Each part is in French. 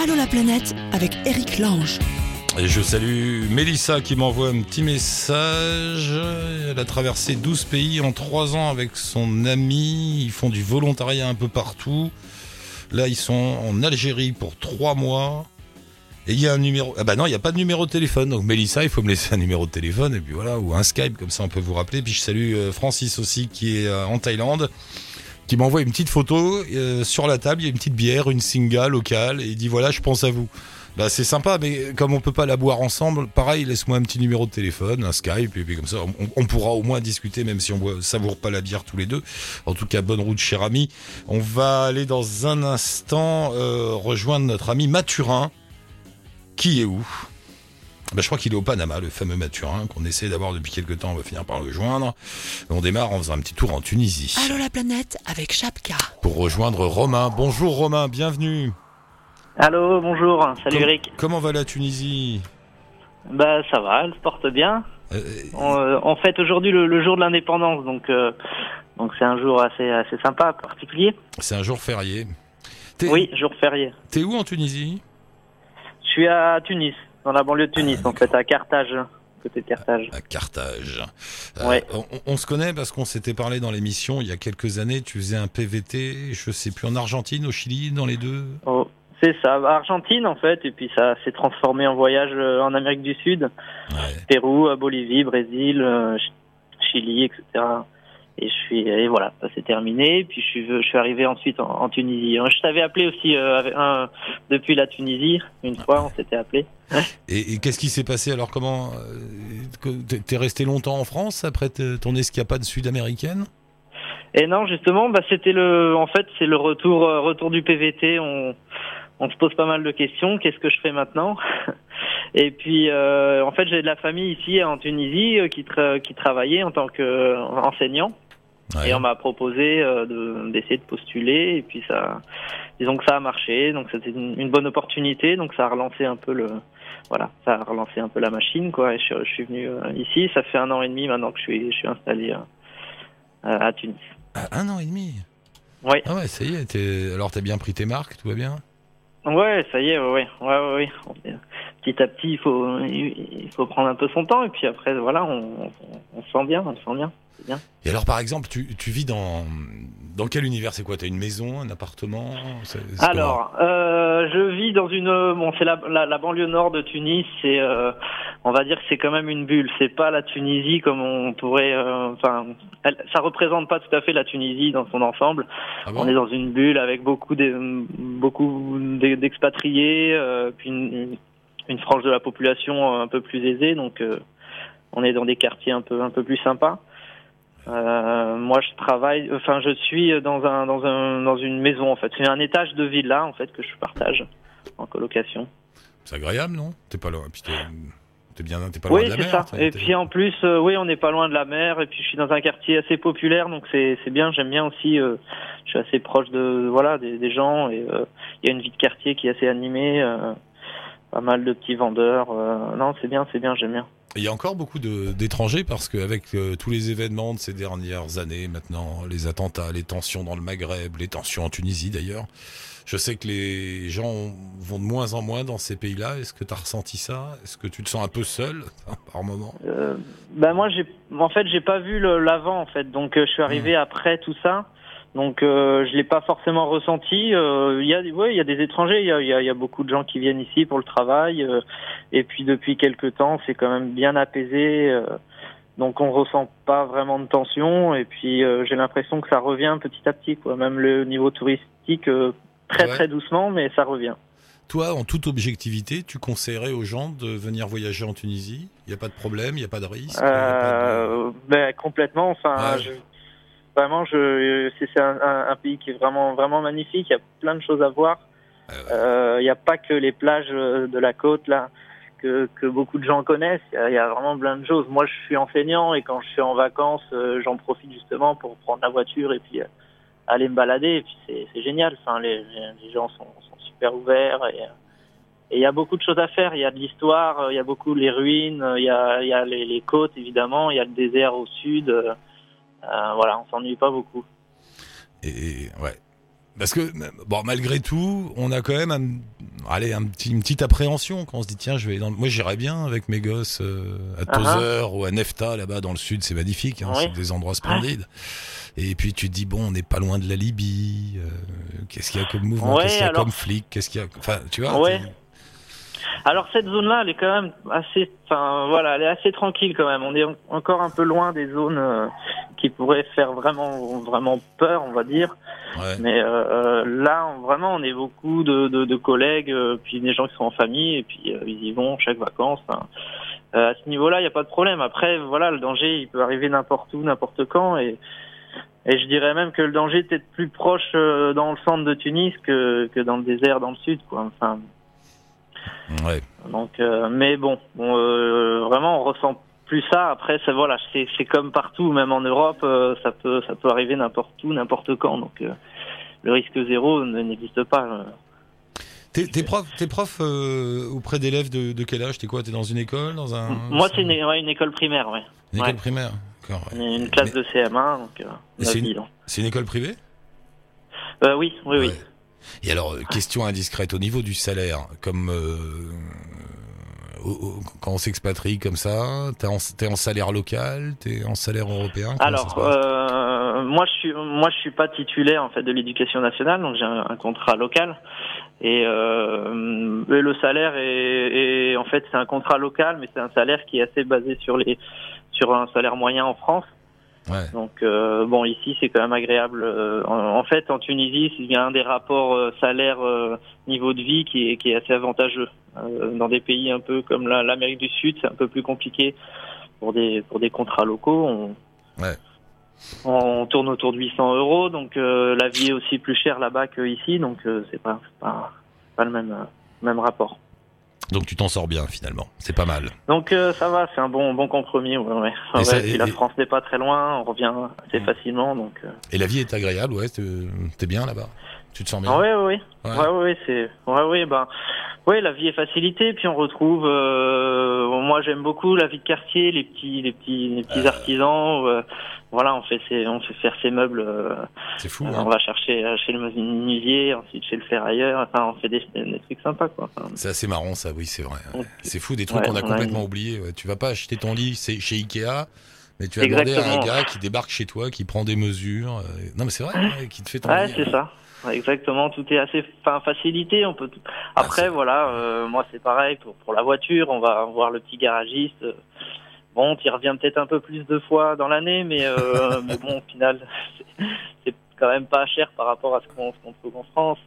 Allô la planète avec Eric Lange. Et je salue Mélissa qui m'envoie un petit message. Elle a traversé 12 pays en 3 ans avec son ami. Ils font du volontariat un peu partout. Là, ils sont en Algérie pour 3 mois. Et il y a un numéro. Ah bah non, il n'y a pas de numéro de téléphone. Donc Mélissa, il faut me laisser un numéro de téléphone. Et puis voilà, ou un Skype, comme ça on peut vous rappeler. Puis je salue euh, Francis aussi qui est euh, en Thaïlande. Qui m'envoie une petite photo. Euh, sur la table, il y a une petite bière, une singa locale. Et il dit voilà, je pense à vous. Bah c'est sympa, mais comme on peut pas la boire ensemble, pareil, laisse-moi un petit numéro de téléphone, un Skype, et puis comme ça, on, pourra au moins discuter, même si on boit, savoure pas la bière tous les deux. En tout cas, bonne route, cher ami. On va aller dans un instant euh, rejoindre notre ami Mathurin. Qui est où? Bah, je crois qu'il est au Panama, le fameux Mathurin qu'on essaie d'avoir depuis quelques temps. On va finir par le joindre. On démarre en faisant un petit tour en Tunisie. Allô la planète avec Chapka. Pour rejoindre Romain. Bonjour Romain, bienvenue. Allô, bonjour, salut Com- Eric. Comment va la Tunisie? Bah ça va, elle se porte bien. Euh, On, euh, on fête aujourd'hui le, le jour de l'indépendance, donc euh, donc c'est un jour assez assez sympa, particulier. C'est un jour férié. Oui, jour férié. T'es où en Tunisie? Je suis à Tunis, dans la banlieue de Tunis, Ah, en fait, à Carthage, côté de Carthage. À Carthage. Euh, on, on se connaît parce qu'on s'était parlé dans l'émission il y a quelques années. Tu faisais un PVT, je sais plus, en Argentine, au Chili, dans les deux? Oh, c'est ça, Argentine en fait, et puis ça s'est transformé en voyage euh, en Amérique du Sud, Ouais. Pérou, euh, Bolivie, Brésil, Ch- Chili, etc. Et je suis et voilà, ça s'est terminé. Puis je suis je suis arrivé ensuite en, en Tunisie. Je t'avais appelé aussi euh, un- depuis la Tunisie une fois, on s'était appelé. Et, et qu'est-ce qui s'est passé? Alors Comment euh, t'es- resté longtemps en France après ton escapade sud-américaine? Et non, justement, bah c'était le, en fait, c'est le retour euh, retour du PVT. On on se pose pas mal de questions. Qu'est-ce que je fais maintenant? Et puis, euh, en fait, j'ai de la famille ici en Tunisie qui tra- qui travaillait en tant qu'enseignant. Ouais. Et on m'a proposé euh, de- d'essayer de postuler et puis ça, disons que ça a marché, donc c'était une, une bonne opportunité, donc ça a relancé un peu le, voilà, ça a relancé un peu la machine quoi. Et je, je suis venu euh, ici, ça fait un an et demi maintenant que je suis, je suis installé euh, à Tunis. Ah, un an et demi? Oui, Ah ouais, ça y est. t'es- Alors t'as bien pris tes marques, tout va bien? Ouais, ça y est, ouais, ouais, ouais, Petit à petit, il faut, il il faut prendre un peu son temps et puis après, voilà, on, on, on se sent bien, on se sent bien. Et alors par exemple, tu, tu vis dans dans quel univers? C'est quoi? T'as une maison, un appartement? Alors, euh, je vis dans une, bon, c'est la, la, la banlieue nord de Tunis. C'est, euh, on va dire que c'est quand même une bulle. C'est pas la Tunisie comme on pourrait, euh, enfin, elle- ça représente pas tout à fait la Tunisie dans son ensemble. Ah bon? On est dans une bulle avec beaucoup de, beaucoup d'e- d'expatriés, euh, puis une, une, une frange de la population un peu plus aisée. Donc, on est dans des quartiers un peu, un peu plus sympas. Euh, moi, je travaille, enfin, je suis dans un, dans un, dans une maison en fait. C'est un étage de villa en fait que je partage en colocation. C'est agréable, non? T'es pas loin. Puis t'es, bien, t'es pas loin Oui, de la c'est mer. ça. t'es- Et t'es- puis en plus, euh, oui, on n'est pas loin de la mer. Et puis je suis dans un quartier assez populaire, donc c'est c'est bien. J'aime bien aussi. euh, je suis assez proche de voilà des, des gens et il y a une vie de quartier qui est assez animée. pas mal de petits vendeurs. non, c'est bien, c'est bien. J'aime bien. Il y a encore beaucoup d'étrangers parce qu'avec euh, tous les événements de ces dernières années, maintenant, les attentats, les tensions dans le Maghreb, les tensions en Tunisie d'ailleurs, je sais que les gens vont de moins en moins dans ces pays-là. Est-ce que tu as ressenti ça? Est-ce que tu te sens un peu seul par moment? Euh, ben moi, en fait, j'ai pas vu l'avant en fait. Donc euh, je suis arrivé après tout ça. Donc euh, je l'ai pas forcément ressenti. Euh, Il y a, ouais, il y a des étrangers. Il y a, il y a- il y a beaucoup de gens qui viennent ici pour le travail. euh, et puis depuis quelques temps, c'est quand même bien apaisé. euh, donc on ressent pas vraiment de tension. Et puis j'ai l'impression que ça revient petit à petit. Quoi. Même le niveau touristique, très Ouais. très doucement, mais ça revient. Toi, en toute objectivité, tu conseillerais aux gens de venir voyager en Tunisie? Il n'y a pas de problème, il n'y a pas de risque pas de- ben, complètement. Enfin, Ouais. je, vraiment, je, c'est un, un- un pays qui est vraiment, vraiment magnifique. Il y a plein de choses à voir. Euh, il n'y a pas que les plages euh, de la côte là que, que beaucoup de gens connaissent. Il y, a, il y a vraiment plein de choses. Moi, je suis enseignant et quand je suis en vacances, euh, j'en profite justement pour prendre la voiture et puis aller me balader. Et puis c'est génial. Enfin, les, les gens sont, sont super ouverts et et il y a beaucoup de choses à faire. Il y a de l'histoire, il y a beaucoup les ruines, il y a, il y a les, les côtes évidemment, il y a le désert au sud. Euh, voilà, on s'ennuie pas beaucoup. Et ouais. Parce que, bon, malgré tout, on a quand même un, allez, un petit, une petite appréhension quand on se dit, tiens, je vais dans, moi j'irais bien avec mes gosses euh, à Ah ah. Tozer ou à Nefta, là-bas dans le sud, c'est magnifique, hein, Oui. c'est des endroits splendides. Et puis tu te dis, bon, on n'est pas loin de la Libye, euh, qu'est-ce qu'il y a comme mouvement, Ouais, qu'est-ce qu'il y a alors- comme flic, qu'est-ce qu'il y a, enfin, tu vois. Ouais. Alors cette zone-là, elle est quand même assez, enfin voilà, elle est assez tranquille quand même. On est en- encore un peu loin des zones euh, qui pourraient faire vraiment, vraiment peur, on va dire. Ouais. Mais euh, euh, là, on- vraiment, on est beaucoup de, de, de collègues, euh, puis des gens qui sont en famille, et puis euh, ils y vont chaque vacances. hein. Euh, à ce niveau-là, il n'y a pas de problème. Après, voilà, le danger, il peut arriver n'importe où, n'importe quand, et et je dirais même que le danger est peut-être plus proche dans le centre de Tunis que que dans le désert, dans le sud, quoi. Enfin, Ouais. donc, euh, mais bon, euh, vraiment, on ressent plus ça. Après, c'est voilà, c'est comme partout, même en Europe, euh, ça peut ça peut arriver n'importe où, n'importe quand. Donc, euh, le risque zéro ne- n'existe pas. T'es, prof, t'es prof euh, auprès d'élèves de, de quel âge? T'es quoi? T'es dans une école, dans un Moi, c'est une, ouais, une école primaire, ouais. une école ouais. primaire. D'accord. Une, une classe de CM1, donc euh, c'est une-. C'est une école privée? Euh, oui, oui, oui. Et alors, euh, question indiscrète, au niveau du salaire, comme euh, quand on s'expatrie comme ça, t'es en, t'es en salaire local, t'es en salaire européen Alors, euh, moi, je suis, moi, je suis pas titulaire en fait de l'éducation nationale, donc j'ai un, un contrat local. Et, euh, et le salaire est, est- en fait, c'est un contrat local, mais c'est un salaire qui est assez basé sur les, sur un salaire moyen en France. Ouais. Donc, euh, bon, ici, c'est quand même agréable. Euh, En, en fait, en Tunisie, il y a un des rapports euh, salaire niveau de vie qui est, qui est assez avantageux. Dans des pays un peu comme la- l'Amérique du Sud, c'est un peu plus compliqué pour des pour des contrats locaux. On, Ouais. on tourne autour de 800 euros, donc la vie est aussi plus chère là-bas qu'ici, donc c'est pas pas pas le même même rapport. Donc tu t'en sors bien finalement, c'est pas mal. Donc euh, ça va, c'est un bon bon compromis. Ouais, ouais. Et Ouais, ça- puis et- la France n'est pas très loin, on revient assez Mm. facilement, donc. euh, Et la vie est agréable, ouais, t'es, t'es bien là-bas? Tu te sens bien Ah ouais, ouais, ouais. Ouais. C'est, ouais, ouais, ben, ouais, la vie est facilitée, puis on retrouve, euh, moi j'aime beaucoup la vie de quartier, les petits, les petits, les petits artisans, euh, voilà, on fait ses, on fait faire ses meubles, euh, C'est fou, euh, hein on va chercher euh, chez le menuisier, ensuite chez le ferrailleur, enfin, on fait des, des trucs sympas, quoi. Enfin, C'est assez marrant ça, oui, c'est vrai. C'est fou, des trucs qu'on a complètement oubliés. Tu vas pas acheter ton lit c'est chez Ikea, mais tu vas demander à un gars qui débarque chez toi, qui prend des mesures. euh, Non mais c'est vrai, ouais, qui te fait ton Ouais, c'est ça. Exactement, tout est assez enfin, facilité. On peut. Ah, Après, c'est- voilà, euh, moi c'est pareil pour, pour la voiture. On va voir le petit garagiste. Euh, Bon, tu reviens peut-être un peu plus de fois dans l'année, mais, euh, mais bon, au final, c'est- quand même pas cher par rapport à ce qu'on qu'on trouve en France.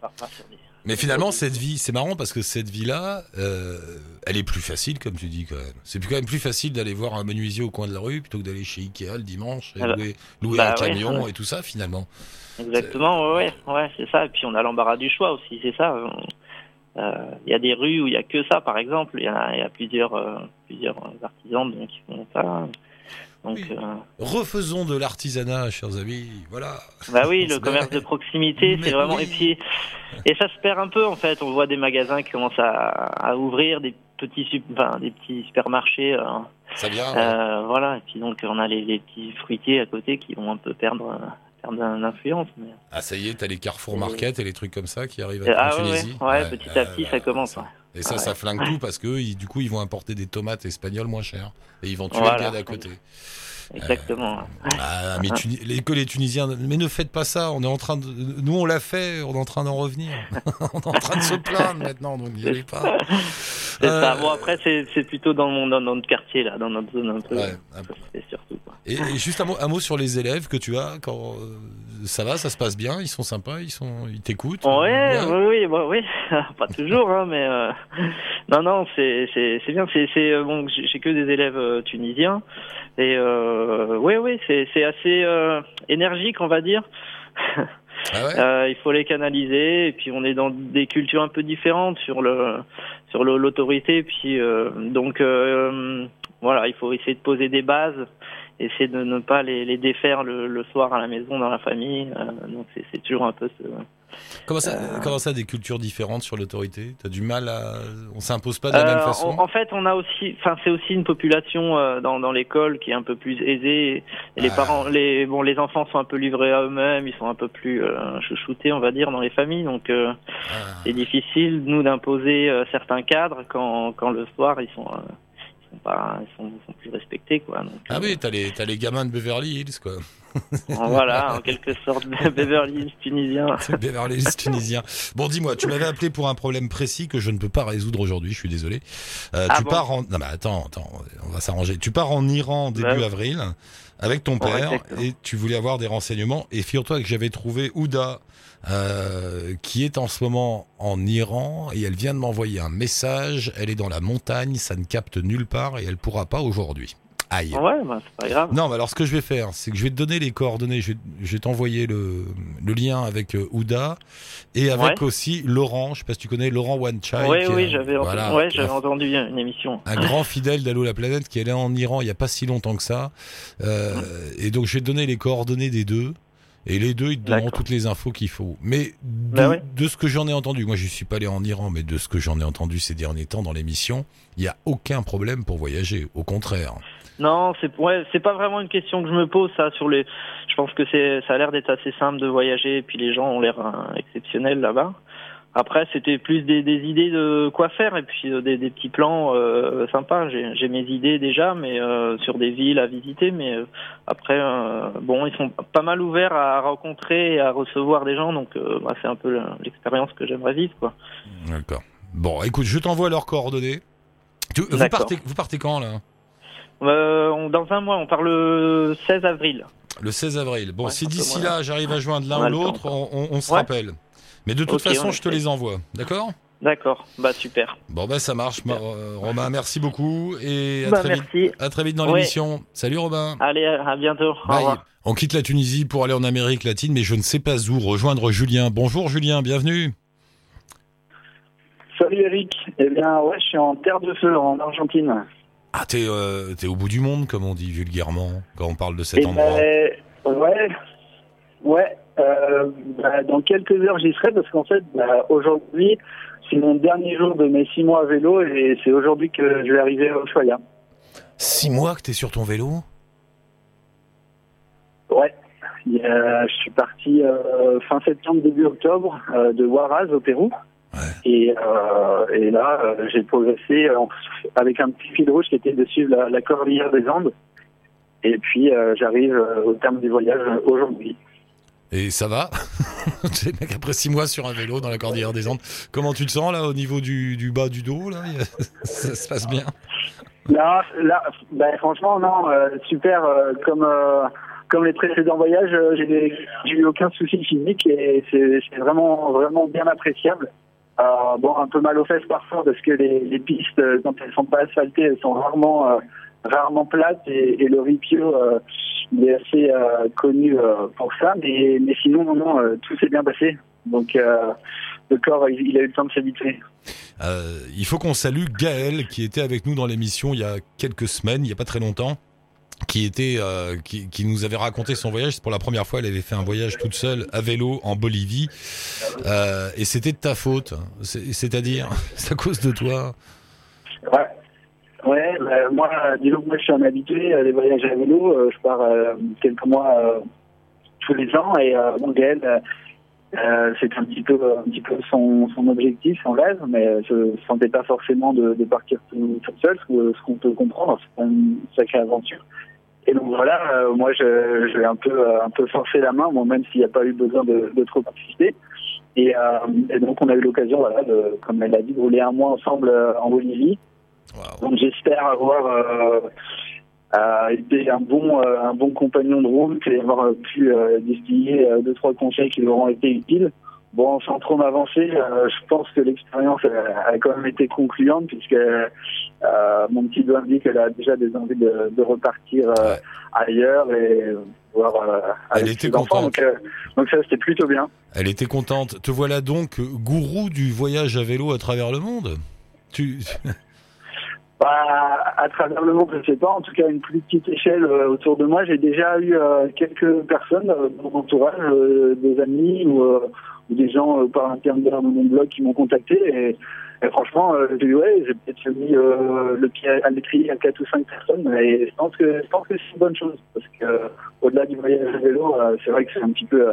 Pas sur Mais finalement, cette vie, c'est marrant parce que cette vie-là, euh, elle est plus facile, comme tu dis quand même. C'est quand même plus facile d'aller voir un menuisier au coin de la rue plutôt que d'aller chez Ikea le dimanche et louer, louer Bah un ouais, camion ouais. et tout ça finalement. Exactement, ouais, ouais, c'est ça. Et puis on a l'embarras du choix aussi, c'est ça. Euh, Il y a des rues où il y a que ça, par exemple. Il y a, il y a plusieurs, euh, plusieurs artisans donc, qui font ça. Donc, Oui. euh, Refaisons de l'artisanat, chers amis. Voilà. bah oui, le commerce de proximité, c'est vraiment. oui. Et puis, et ça se perd un peu en fait. On voit des magasins qui commencent à, à ouvrir, des petits, sup- enfin, des petits supermarchés. euh, Ça vient. ouais. euh, voilà. Et puis donc on a les, les petits fruitiers à côté qui vont un peu perdre, euh, perdre l'influence. Mais... Ah ça y est, t'as les Carrefour Market et les trucs comme ça qui arrivent en ah ouais, Tunisie. ouais, ouais, petit à petit, ça commence, ouais. Et ça, Ah ça flingue tout parce que du coup, ils vont importer des tomates espagnoles moins chères et ils vont tuer Voilà. le gars d'à côté. Exactement. Ah, mais Tuni- les, que les Tunisiens, mais ne faites pas ça. On est en train de, nous on l'a fait, on est en train d'en revenir. on est en train de se plaindre maintenant, donc n'y allez pas. C'est ça. Euh, Bon après c'est plutôt dans mon dans notre quartier là, dans notre zone un peu. Ouais, un Ça, C'est surtout quoi. Et, et juste un mot, un mot sur les élèves que tu as. Quand euh, ça va, ça se passe bien, ils sont sympas, ils sont, ils t'écoutent. Ouais, Ouais. oui, oui, bah, oui, pas toujours, hein, mais euh, non, non, c'est bien. C'est euh, bon, j'ai que des élèves euh, tunisiens et euh, oui, oui, c'est assez euh, énergique, on va dire. Ah ouais Euh, il faut les canaliser et puis on est dans des cultures un peu différentes sur le sur l'autorité puis euh, donc euh, voilà il faut essayer de poser des bases essayer de ne pas les, les défaire le, le soir à la maison dans la famille. Euh, donc c'est toujours un peu ce, Comment ça, Euh. comment ça, des cultures différentes sur l'autorité? T'as du mal à. On s'impose pas de la Euh, même façon? en, en fait, on a aussi, enfin, c'est aussi une population euh, dans, dans l'école qui est un peu plus aisée. Et les Ah. parents, les bon, les enfants sont un peu livrés à eux-mêmes, ils sont un peu plus euh, chouchoutés, on va dire, dans les familles. Donc, euh, Ah. c'est difficile nous d'imposer euh, certains cadres quand, quand le soir ils sont, euh, sont pas, ils sont, plus respectés, quoi. Donc, Ah euh, oui, t'as les, t'as les gamins de Beverly Hills, quoi. voilà, en quelque sorte, Beverly Hills tunisien. Beverly Hills tunisien. Bon, dis-moi, tu m'avais appelé pour un problème précis que je ne peux pas résoudre aujourd'hui, je suis désolé. Euh, Ah tu bon pars en... Non mais attends, attends, on va s'arranger. Tu pars en Iran début Ouais. avril avec ton père et tu voulais avoir des renseignements. Et figure-toi que j'avais trouvé Ouda euh, qui est en ce moment en Iran et elle vient de m'envoyer un message. Elle est dans la montagne, ça ne capte nulle part et elle pourra pas aujourd'hui. Aïe. Ouais, bah, c'est pas grave. Non, mais alors ce que je vais faire, c'est que je vais te donner les coordonnées, je vais, je vais t'envoyer le, le lien avec euh, Ouda et avec Ouais. aussi Laurent, je sais pas si tu connais Laurent One Child. Oui, oui, j'avais voilà, entendu, ouais, une émission. un grand fidèle d'Allo la planète qui est allé en Iran il y a pas si longtemps que ça. Euh, et donc je vais te donner les coordonnées des deux. Et les deux, ils te donneront toutes les infos qu'il faut. Mais de, Bah de ce que j'en ai entendu, moi je suis pas allé en Iran, mais de ce que j'en ai entendu ces derniers temps dans l'émission, il y a aucun problème pour voyager. Au contraire. Non, c'est ouais, c'est pas vraiment une question que je me pose ça sur les. Je pense que c'est ça a l'air d'être assez simple de voyager et puis les gens ont l'air euh, exceptionnels là-bas. Après, c'était plus des, des idées de quoi faire et puis euh, des, des petits plans euh, sympas. J'ai mes idées déjà, mais euh, sur des villes à visiter. Mais euh, après, bon, ils sont pas mal ouverts à rencontrer et à recevoir des gens, donc bah, c'est un peu l'expérience que j'aimerais vivre, quoi. D'accord. Bon, écoute, je t'envoie leurs coordonnées. Tu- vous, partez, vous partez quand là? Euh, on- dans un mois, on part le 16 avril. Le 16 avril. Bon, Ouais, si d'ici là j'arrive à joindre l'un ou l'autre, on, on- on se Ouais. rappelle. Mais de toute façon, on je te les envoie. D'accord? D'accord, bah super. Bon, bah ça marche. Ma- euh, Romain, merci beaucoup. Et à, Bah, très vite, merci. à très vite dans Ouais. l'émission. Salut Robin. Allez, à bientôt. Au Bye. revoir. On quitte la Tunisie pour aller en Amérique latine, mais je ne sais pas où rejoindre Julien. Bonjour Julien, bienvenue. Salut Eric. Eh bien, ouais, je suis en terre de feu, en Argentine. Ah, t'es euh, t'es au bout du monde, comme on dit vulgairement, quand on parle de cet Eh endroit. ben, ouais, ouais. Euh, bah, dans quelques heures, j'y serai parce qu'en fait, bah, aujourd'hui, c'est mon dernier jour de mes six mois à vélo et c'est aujourd'hui que je vais arriver à Ushuaia. Six mois que t'es sur ton vélo? Ouais. Je suis parti euh, fin septembre, début octobre euh, de Huaraz au Pérou. Ouais. Et, et là, j'ai progressé avec un petit fil rouge qui était de suivre la, la cordillère des Andes. Et puis, j'arrive au terme du voyage aujourd'hui. Et ça va mec, Après six mois sur un vélo dans la cordillère des Andes, comment tu te sens là au niveau du, bas du dos Ça se passe bien? Là, là ben, franchement, non, euh, super. euh, comme, euh, comme les précédents voyages, j'ai eu aucun souci physique et c'est vraiment, vraiment bien appréciable. Bon, un peu mal aux fesses parfois parce que les, pistes, quand elles sont pas asphaltées, elles sont rarement, rarement plates et, le ripio, il est assez euh, connu euh, pour ça. Mais, mais sinon, non, non, euh, tout s'est bien passé. Donc, le corps, il, il a eu le temps de s'habituer. Il faut qu'on salue Gaël qui était avec nous dans l'émission il y a quelques semaines, il n'y a pas très longtemps, qui était, qui, qui nous avait raconté son voyage. C'est pour la première fois, elle avait fait un voyage toute seule à vélo en Bolivie, et c'était de ta faute. C'est- C'est-à-dire, c'est à cause de toi. Ouais. Ouais, bah, moi, disons que moi, je suis un habitué euh, des voyages à vélo. Euh, je pars euh, quelques mois tous les ans et bon, Gaël, euh, c'est un petit peu, un petit peu son, son objectif, son rêve, mais je ne sentais pas forcément de, de partir tout, seul, ce qu'on peut comprendre. C'est une sacrée aventure. Et donc voilà, euh, moi, je, je vais un peu, un peu forcer la main, moi, même s'il n'y a pas eu besoin de, de trop participer. Et, et donc, on a eu l'occasion, voilà, de, comme elle a dit, de rouler un mois ensemble en Bolivie. Donc j'espère avoir euh, euh, été un bon euh, un bon compagnon de route et avoir pu euh, distiller euh, deux trois conseils qui leur ont été utiles. Bon, sans trop m'avancer, je pense que l'expérience a, a quand même été concluante puisque mon petit doigt me dit qu'elle a déjà des envies de, de repartir Ouais. ailleurs et voir Elle était ses enfants. contente. Donc, donc ça c'était plutôt bien. Elle était contente. Te voilà donc gourou du voyage à vélo à travers le monde. Tu, bah, à travers le monde, je sais pas. En tout cas, à une plus petite échelle euh, autour de moi, j'ai déjà eu euh, quelques personnes euh, dans mon entourage, des amis ou, des gens par l'intermédiaire de mon blog qui m'ont contacté. Et, franchement, j'ai ouais, j'ai peut-être mis le pied à l'étrier à quatre ou cinq personnes. Et je pense que je pense que c'est une bonne chose parce que au-delà du voyage à vélo, c'est vrai que c'est un petit peu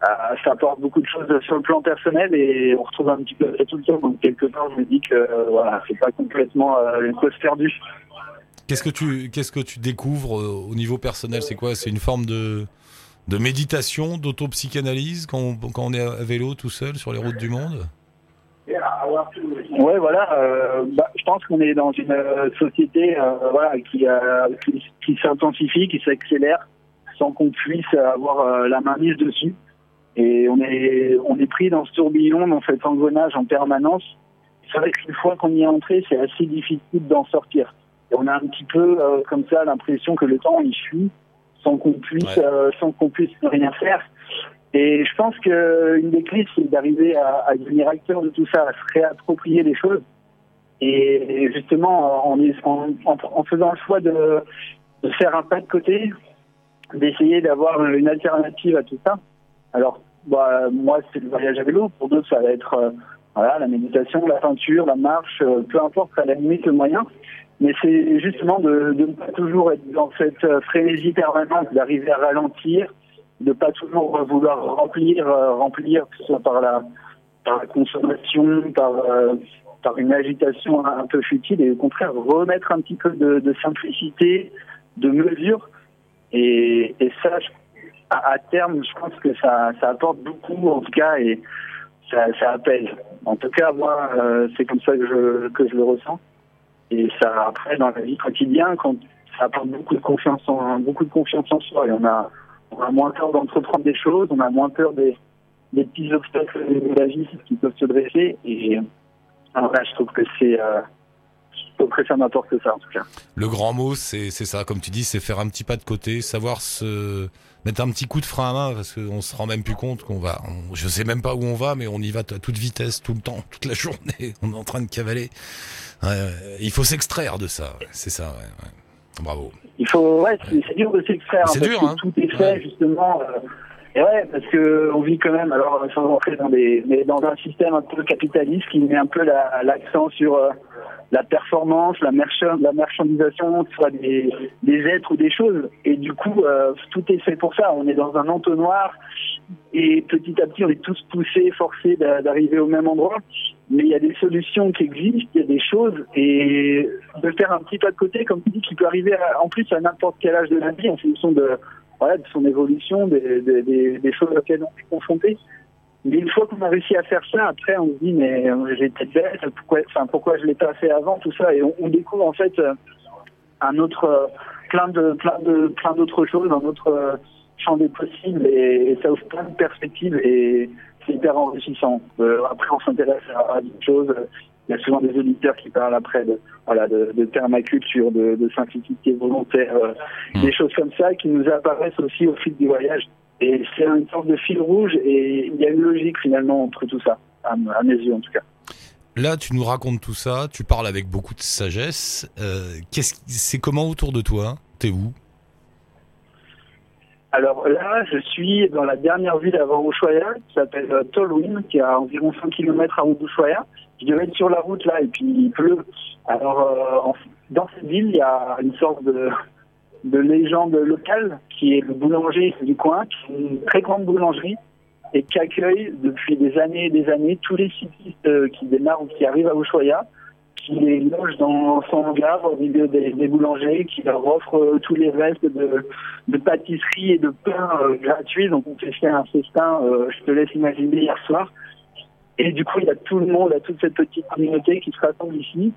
ça apporte beaucoup de choses sur le plan personnel et on retrouve un petit peu ça tout le temps. Donc quelque part, je me dis que euh, voilà, c'est pas complètement euh, une cause perdue. Qu'est-ce que tu qu'est-ce que tu découvres euh, au niveau personnel? C'est quoi? C'est une forme de de méditation, d'autopsychanalyse quand on, quand on est à vélo tout seul sur les routes du monde? Ouais, voilà. euh, bah, je pense qu'on est dans une euh, société euh, voilà, qui, euh, qui, qui s'intensifie, qui s'accélère, sans qu'on puisse avoir euh, la main mise dessus. Et on est, on est pris dans ce tourbillon, dans cet engrenage en permanence. C'est vrai qu'une fois qu'on y est entré, c'est assez difficile d'en sortir. Et on a un petit peu euh, comme ça l'impression que le temps il fuit sans qu'on puisse, Ouais. euh, sans qu'on puisse rien faire. Et je pense que une des clés, c'est d'arriver à, à devenir acteur de tout ça, à se réapproprier les choses. Et justement, en, en, en- en faisant le choix de, de faire un pas de côté, d'essayer d'avoir une alternative à tout ça. Alors, bah, moi, c'est le voyage à vélo. Pour d'autres, ça va être euh, voilà, la méditation, la peinture, la marche, euh, peu importe à la limite le moyen. Mais c'est justement de, ne pas toujours être dans cette euh, frénésie permanente, d'arriver à ralentir, de pas toujours vouloir remplir, remplir, que ce soit par la, par la consommation, par, par une agitation un, peu futile, et au contraire remettre un petit peu de, simplicité, de mesure. Et, et ça, je- à, à terme, je pense que ça, ça apporte beaucoup, en tout cas, et ça, ça apaise. En tout cas, moi, euh, c'est comme ça que je, que je le ressens. Et ça, après, dans la vie quotidienne, quand ça apporte beaucoup de confiance en, beaucoup de confiance en soi. Et on a, on a moins peur d'entreprendre des choses, on a moins peur des, des petits obstacles de la vie qui peuvent se dresser. Et alors là, je trouve que c'est, euh, je trouve que ça m'apporte ça, en tout cas. Le grand mot, c'est c'est ça, comme tu dis, c'est faire un petit pas de côté, savoir se mettre un petit coup de frein à main parce qu'on se rend même plus compte qu'on va. on- je sais même pas où on va, mais on y va à toute vitesse, tout le temps, toute la journée. On est en train de cavaler. Il faut s'extraire de ça. ouais, C'est ça. ouais, ouais. Bravo. Il faut, ouais, c'est dur de s'extraire. C'est dur, que hein. Tout est fait, justement. euh, et ouais, parce que on vit quand même, alors sans rentrer dans des, mais dans un système un peu capitaliste qui met un peu la- l'accent sur euh, la performance, la, marchand, la marchandisation, soit des, êtres ou des choses. Et du coup, euh, tout est fait pour ça. On est dans un entonnoir et petit à petit, on est tous poussés, forcés d'a- d'arriver au même endroit. Mais il y a des solutions qui existent, il y a des choses, et de faire un petit pas de côté, comme tu dis, qui peut arriver en plus à n'importe quel âge de la vie, en fonction de, voilà, de son évolution, des, des, des, des choses auxquelles on est confronté. Mais une fois qu'on a réussi à faire ça, après on se dit mais euh, été bête, pourquoi, enfin pourquoi je l'ai pas fait avant, tout ça, et on, découvre en fait euh, un autre, euh, plein de, plein de, plein d'autres choses, un autre champ des possibles, et, ça ouvre plein de perspectives, et c'est hyper enrichissant. Après on s'intéresse à, à d'autres choses. Il y a souvent des auditeurs qui parlent après de, voilà, de, de permaculture, de, de simplicité volontaire, euh, Mm. des choses comme ça qui nous apparaissent aussi au fil du voyage. Et c'est une sorte de fil rouge et il y a une logique finalement entre tout ça, à, mes yeux en tout cas. Là, tu nous racontes tout ça. Tu parles avec beaucoup de sagesse. Euh, qu'est-ce, c'est comment autour de toi? T'es où? Alors là, je suis dans la dernière ville avant Ushuaia, qui s'appelle euh, Tolwyn, qui est à environ 5 km avant Ushuaia. Je devais être sur la route là et puis il pleut. Alors euh, dans cette ville, il y a une sorte de, de légende locale qui est le boulanger du coin, qui est une très grande boulangerie et qui accueille depuis des années et des années tous les cyclistes euh, qui démarrent ou qui arrivent à Ushuaia, qui les loge dans son hangar au milieu des, des boulangers, qui leur offre euh, tous les restes de, de pâtisserie et de pain euh, gratuits. Donc on fait faire un festin, je te laisse imaginer hier soir. Et du coup, il y a tout le monde, il y a toute cette petite communauté qui se rassemble ici.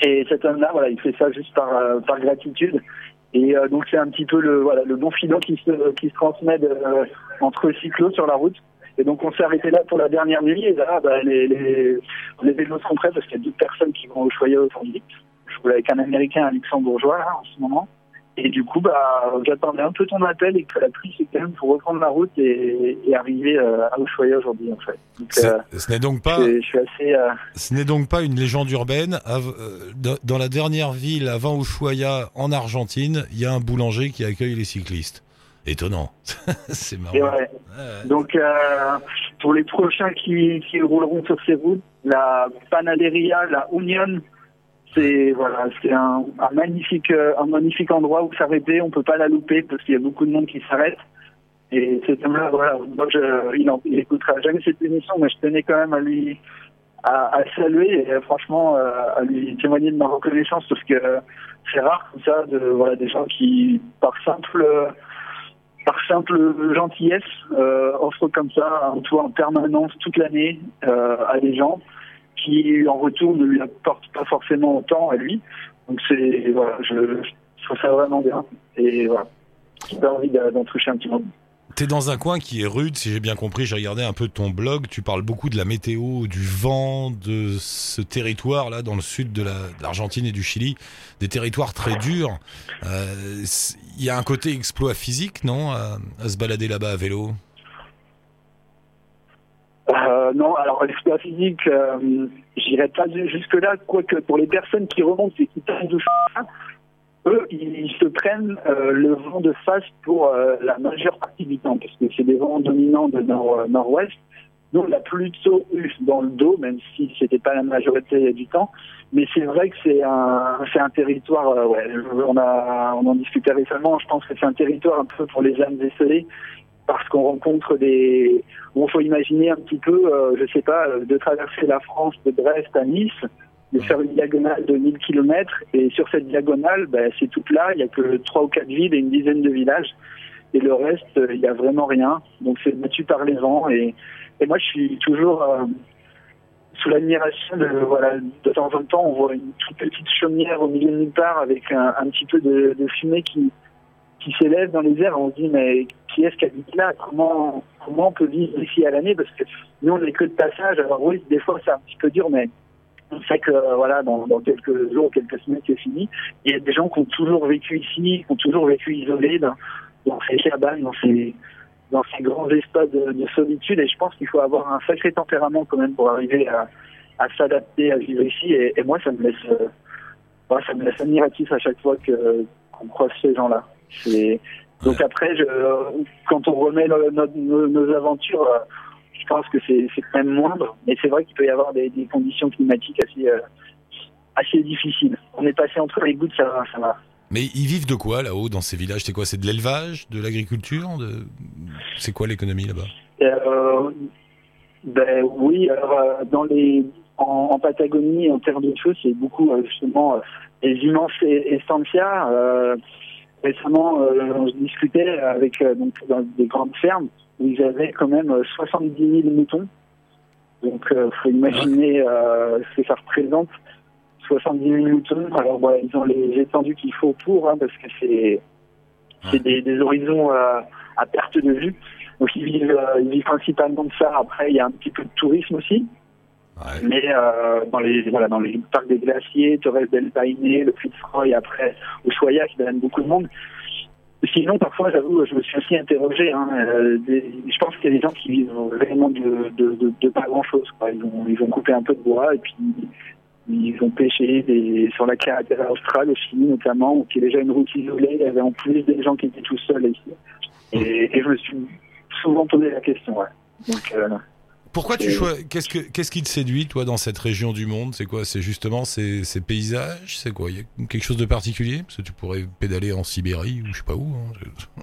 Et cet homme-là, voilà, il fait ça juste par, euh, par gratitude. Et euh, donc c'est un petit peu le voilà le bon filon qui se qui se transmet de, euh, entre cyclos sur la route. Et donc on s'est arrêté là pour la dernière nuit et là bah, les, les les vélos sont prêts parce qu'il y a deux personnes qui vont au choyer autour du Je roule avec un Américain, un Luxembourgeois là en ce moment. Et du coup, bah, j'attendais un peu ton appel et que la pluie c'est quand même pour reprendre la route et, et arriver euh, à Ushuaia aujourd'hui en fait. Donc, euh, Ce n'est donc pas, je, je suis assez. euh, ce n'est donc pas une légende urbaine. Euh, dans- la dernière ville avant Ushuaia, en Argentine, il y a un boulanger qui accueille les cyclistes. Étonnant. c'est marrant. et ouais. Ouais, ouais. Donc, euh, pour les prochains qui, qui rouleront sur ces routes, la Panaderia, la Union, c'est voilà, c'est un, magnifique, euh, un magnifique endroit où s'arrêter. On peut pas la louper parce qu'il y a beaucoup de monde qui s'arrête. Et cet homme-là, voilà, moi, je, il, en- il écoutera jamais cette émission, mais je tenais quand même à lui, à, saluer et euh, franchement euh, à lui témoigner de ma reconnaissance parce que c'est rare comme ça voilà des gens qui par simple par simple gentillesse offrent comme ça un toit en permanence toute l'année à des gens qui en retour ne lui apportent pas forcément autant à lui. Donc c'est voilà, je, je trouve ça vraiment bien et voilà, j'ai pas envie d'en toucher un petit moment. T'es dans un coin qui est rude, si j'ai bien compris. J'ai regardé un peu ton blog. Tu parles beaucoup de la météo, du vent, de ce territoire là dans le sud de la- de l'Argentine et du Chili, des territoires très durs. Euh, Il y a un côté exploit physique, non, à se balader là-bas à vélo? Euh, non, alors l'exploit physique, euh, j'irai pas jusque-là, quoique pour les personnes qui remontent et qui tombent du chemin, eux, ils se prennent euh, le vent de face pour euh, la majeure partie du temps, parce que c'est des vents dominants de nord- euh, nord-ouest. Nous, on l'a plutôt eu dans le dos, même si c'était pas la majorité du temps. Mais c'est vrai que c'est un, c'est un territoire, euh, ouais, on, a, on en discutait récemment, je pense que c'est un territoire un peu pour les âmes décelées, parce qu'on rencontre des, Bon, faut imaginer un petit peu, euh, je sais pas, euh, de traverser la France de Brest à Nice, de faire une diagonale de 1000 km, et sur cette diagonale, ben, c'est tout plat, il y a que trois ou quatre villes et une dizaine de villages, et le reste, euh, il y a vraiment rien. Donc c'est battu par les vents, et, moi je suis toujours euh, sous l'admiration de, voilà, de temps en temps, on voit une toute petite chaumière au milieu de nulle part avec un, petit peu de fumée qui qui s'élève dans les airs, on se dit mais qui est-ce qui habite là? Comment comment on peut vivre ici à l'année? Parce que nous on n'est que de passage. Alors oui, des fois c'est un petit peu dur, mais on sait que euh, voilà dans, quelques jours, quelques semaines c'est fini. Il y a des gens qui ont toujours vécu ici, qui ont toujours vécu isolés dans, ces cabanes, dans ces dans ces grands espaces de, de solitude. Et je pense qu'il faut avoir un sacré tempérament quand même pour arriver à, à s'adapter à vivre ici. Et, moi ça me laisse euh, ça me laisse admiratif à chaque fois que qu'on croise ces gens-là. Donc après, je, quand on remet le- nos, nos aventures, euh, je pense que c'est quand même moindre. Mais c'est vrai qu'il peut y avoir des, des conditions climatiques assez euh, assez difficiles. On est passé entre les gouttes, ça va, ça va. Mais ils vivent de quoi là-haut dans ces villages? C'est quoi? C'est de l'élevage, de l'agriculture de... C'est quoi l'économie là-bas? Euh, ben oui, alors dans les en, en Patagonie, en terre de feu, c'est beaucoup justement les immenses estancias. Euh, récemment, euh, on discutait avec euh, donc dans des grandes fermes où ils avaient quand même euh, 70 000 moutons. Donc, euh, faut imaginer euh, ce que ça représente. 70 000 moutons. Alors, voilà, ils ont les étendues qu'il faut pour, hein, parce que c'est c'est des, des horizons euh, à perte de vue. Donc, ils vivent, euh, ils vivent principalement de ça. Après, il y a un petit peu de tourisme aussi. Mais euh, dans les voilà dans les parcs des glaciers, Torres del Paine, le Fitzroy, après Ushuaia qui donne beaucoup de monde. Sinon, parfois, j'avoue, je me suis aussi interrogé. Hein, euh, je pense qu'il y a des gens qui vivent vraiment de, de, de, de pas grand-chose. Ils vont, ils couper un peu de bois et puis ils vont pêcher des, sur la carrière australe, au Chili notamment, où il y a déjà une route isolée. Il y avait en plus des gens qui étaient tout seuls ici. Et, je me suis souvent posé la question. Donc, euh, Pourquoi tu choisis Qu'est-ce que qu'est-ce qui te séduit toi dans cette région du monde? C'est quoi? C'est justement ces, ces paysages? C'est quoi? Il y a quelque chose de particulier? Parce que tu pourrais pédaler en Sibérie ou je sais pas où. hein.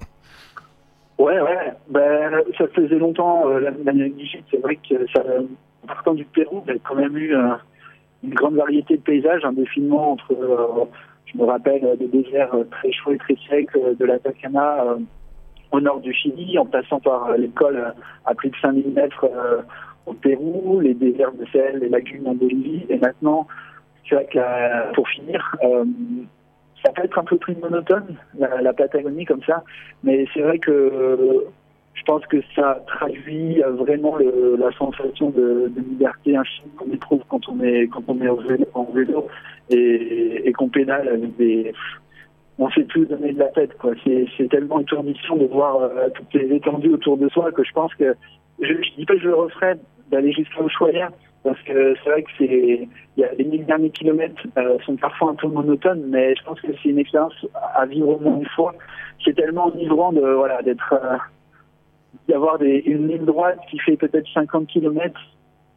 Ouais, ouais. Ben, ça faisait longtemps, euh, l'Amérique du Sud, c'est vrai que ça, en partant du Pérou, il y a quand même eu euh, une grande variété de paysages, un défilement entre, euh, je me rappelle, euh, des déserts très chauds et très secs de l'Atacama au nord du Chili, en passant par euh, l'école euh, à plus de 5000 mètres euh, au Pérou, les déserts de sel, les lagunes en Bolivie, et maintenant, pour finir, ça peut être un peu plus monotone, la, Patagonie comme ça, mais c'est vrai que je pense que ça traduit vraiment la sensation de, de liberté infinie qu'on éprouve quand on est quand on est en vélo, en vélo et, et qu'on pédale avec des on sait plus donner de la tête. quoi. C'est tellement étourdissant de voir euh, toutes les étendues autour de soi que je pense que je, je dis pas que je le referais d'aller jusqu'à Ushuaïa parce que c'est vrai que c'est les mille derniers kilomètres euh, sont parfois un peu monotones, mais je pense que c'est une expérience à vivre au moins une fois. C'est tellement enivrant de voilà d'être euh, d'avoir une ligne droite qui fait peut-être 50 kilomètres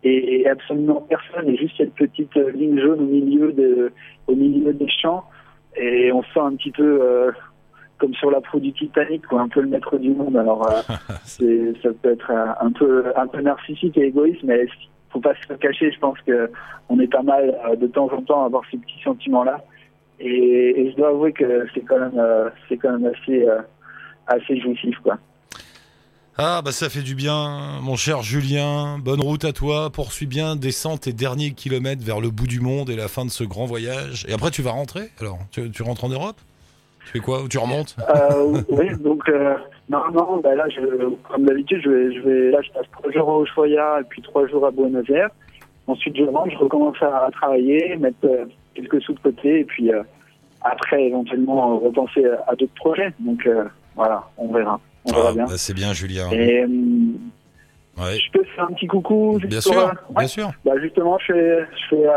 et, et absolument personne et juste cette petite euh, ligne jaune au milieu de au milieu des champs et on se sent un petit peu euh, comme sur la proue du Titanic quoi un peu le maître du monde. Alors euh, c'est ça peut être un peu un peu narcissique et égoïste mais faut pas se cacher je pense que on est pas mal euh, de temps en temps à avoir ces petits sentiments là et, et je dois avouer que c'est quand même c'est quand même assez assez jouissif quoi Ah, bah ça fait du bien, mon cher Julien. Bonne route à toi. Poursuis bien, descends tes derniers kilomètres vers le bout du monde et la fin de ce grand voyage. Et après, tu vas rentrer Alors, tu, rentres en Europe? Tu fais quoi? Ou tu remontes? Euh, oui, donc euh, non, bah là, comme d'habitude, je vais, là, je passe trois jours à Ushuaia et puis trois jours à Buenos Aires. Ensuite, je rentre, je recommence à, travailler, mettre euh, quelques sous de côté et puis après, éventuellement, repenser à, d'autres projets. Donc voilà, on verra, on Ah, bien. bah, C'est bien, Julien. Et euh, Ouais. je peux faire un petit coucou juste Bien pour, sûr, euh, ouais. bien sûr. Bah justement, je fais, je fais, euh,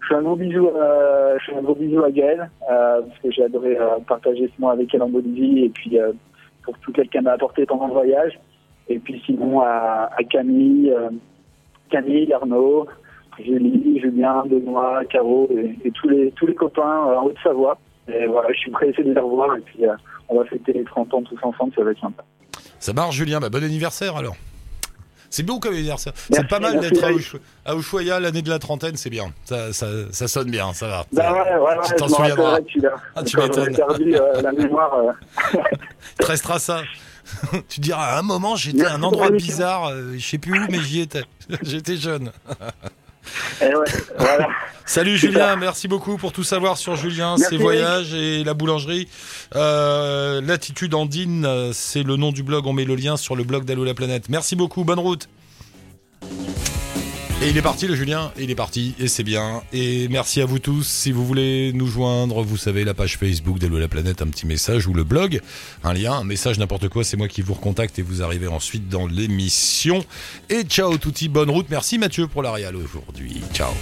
je fais un gros bisou, euh, je fais un gros bisou à Gaëlle parce que j'ai adoré partager ce mois avec elle en Bolivie et puis pour tout qu'elle m'a apporté pendant le voyage. Et puis sinon à, à Camille, Camille, Arnaud, Julie, Julien, Benoît, Caro et, et tous les tous les copains en Haute-Savoie. Et voilà, je suis pressé de les revoir et puis euh, on va fêter les 30 ans tous ensemble, ça va être sympa. Ça marche, Julien. Bah, bon anniversaire alors. C'est beau comme anniversaire. C'est pas mal d'être à, Ushuaia l'année de la trentaine, c'est bien. Ça, ça, ça sonne bien, ça va. Bah ouais, ouais, ouais, Tu t'en souviendras. Ah, tu m'étonnes. perdu euh, la mémoire. euh, Te restera ça. tu diras, à un moment, j'étais à un endroit bizarre, euh, je sais plus où, mais j'y étais. J'étais jeune. Et ouais, voilà. Salut Julien, merci beaucoup pour tout savoir sur Julien, Merci, ses voyages et la boulangerie. Euh, Latitude Andine, c'est le nom du blog, on met le lien sur le blog d'Allo la planète. Merci beaucoup, bonne route. Et il est parti le Julien, il est parti et c'est bien. Et merci à vous tous. Si vous voulez nous joindre, vous savez, la page Facebook d'Allo la planète, un petit message ou le blog, un lien, un message, n'importe quoi, c'est moi qui vous recontacte et vous arrivez ensuite dans l'émission. Et ciao touti, bonne route. Merci Mathieu pour la réal aujourd'hui. Ciao.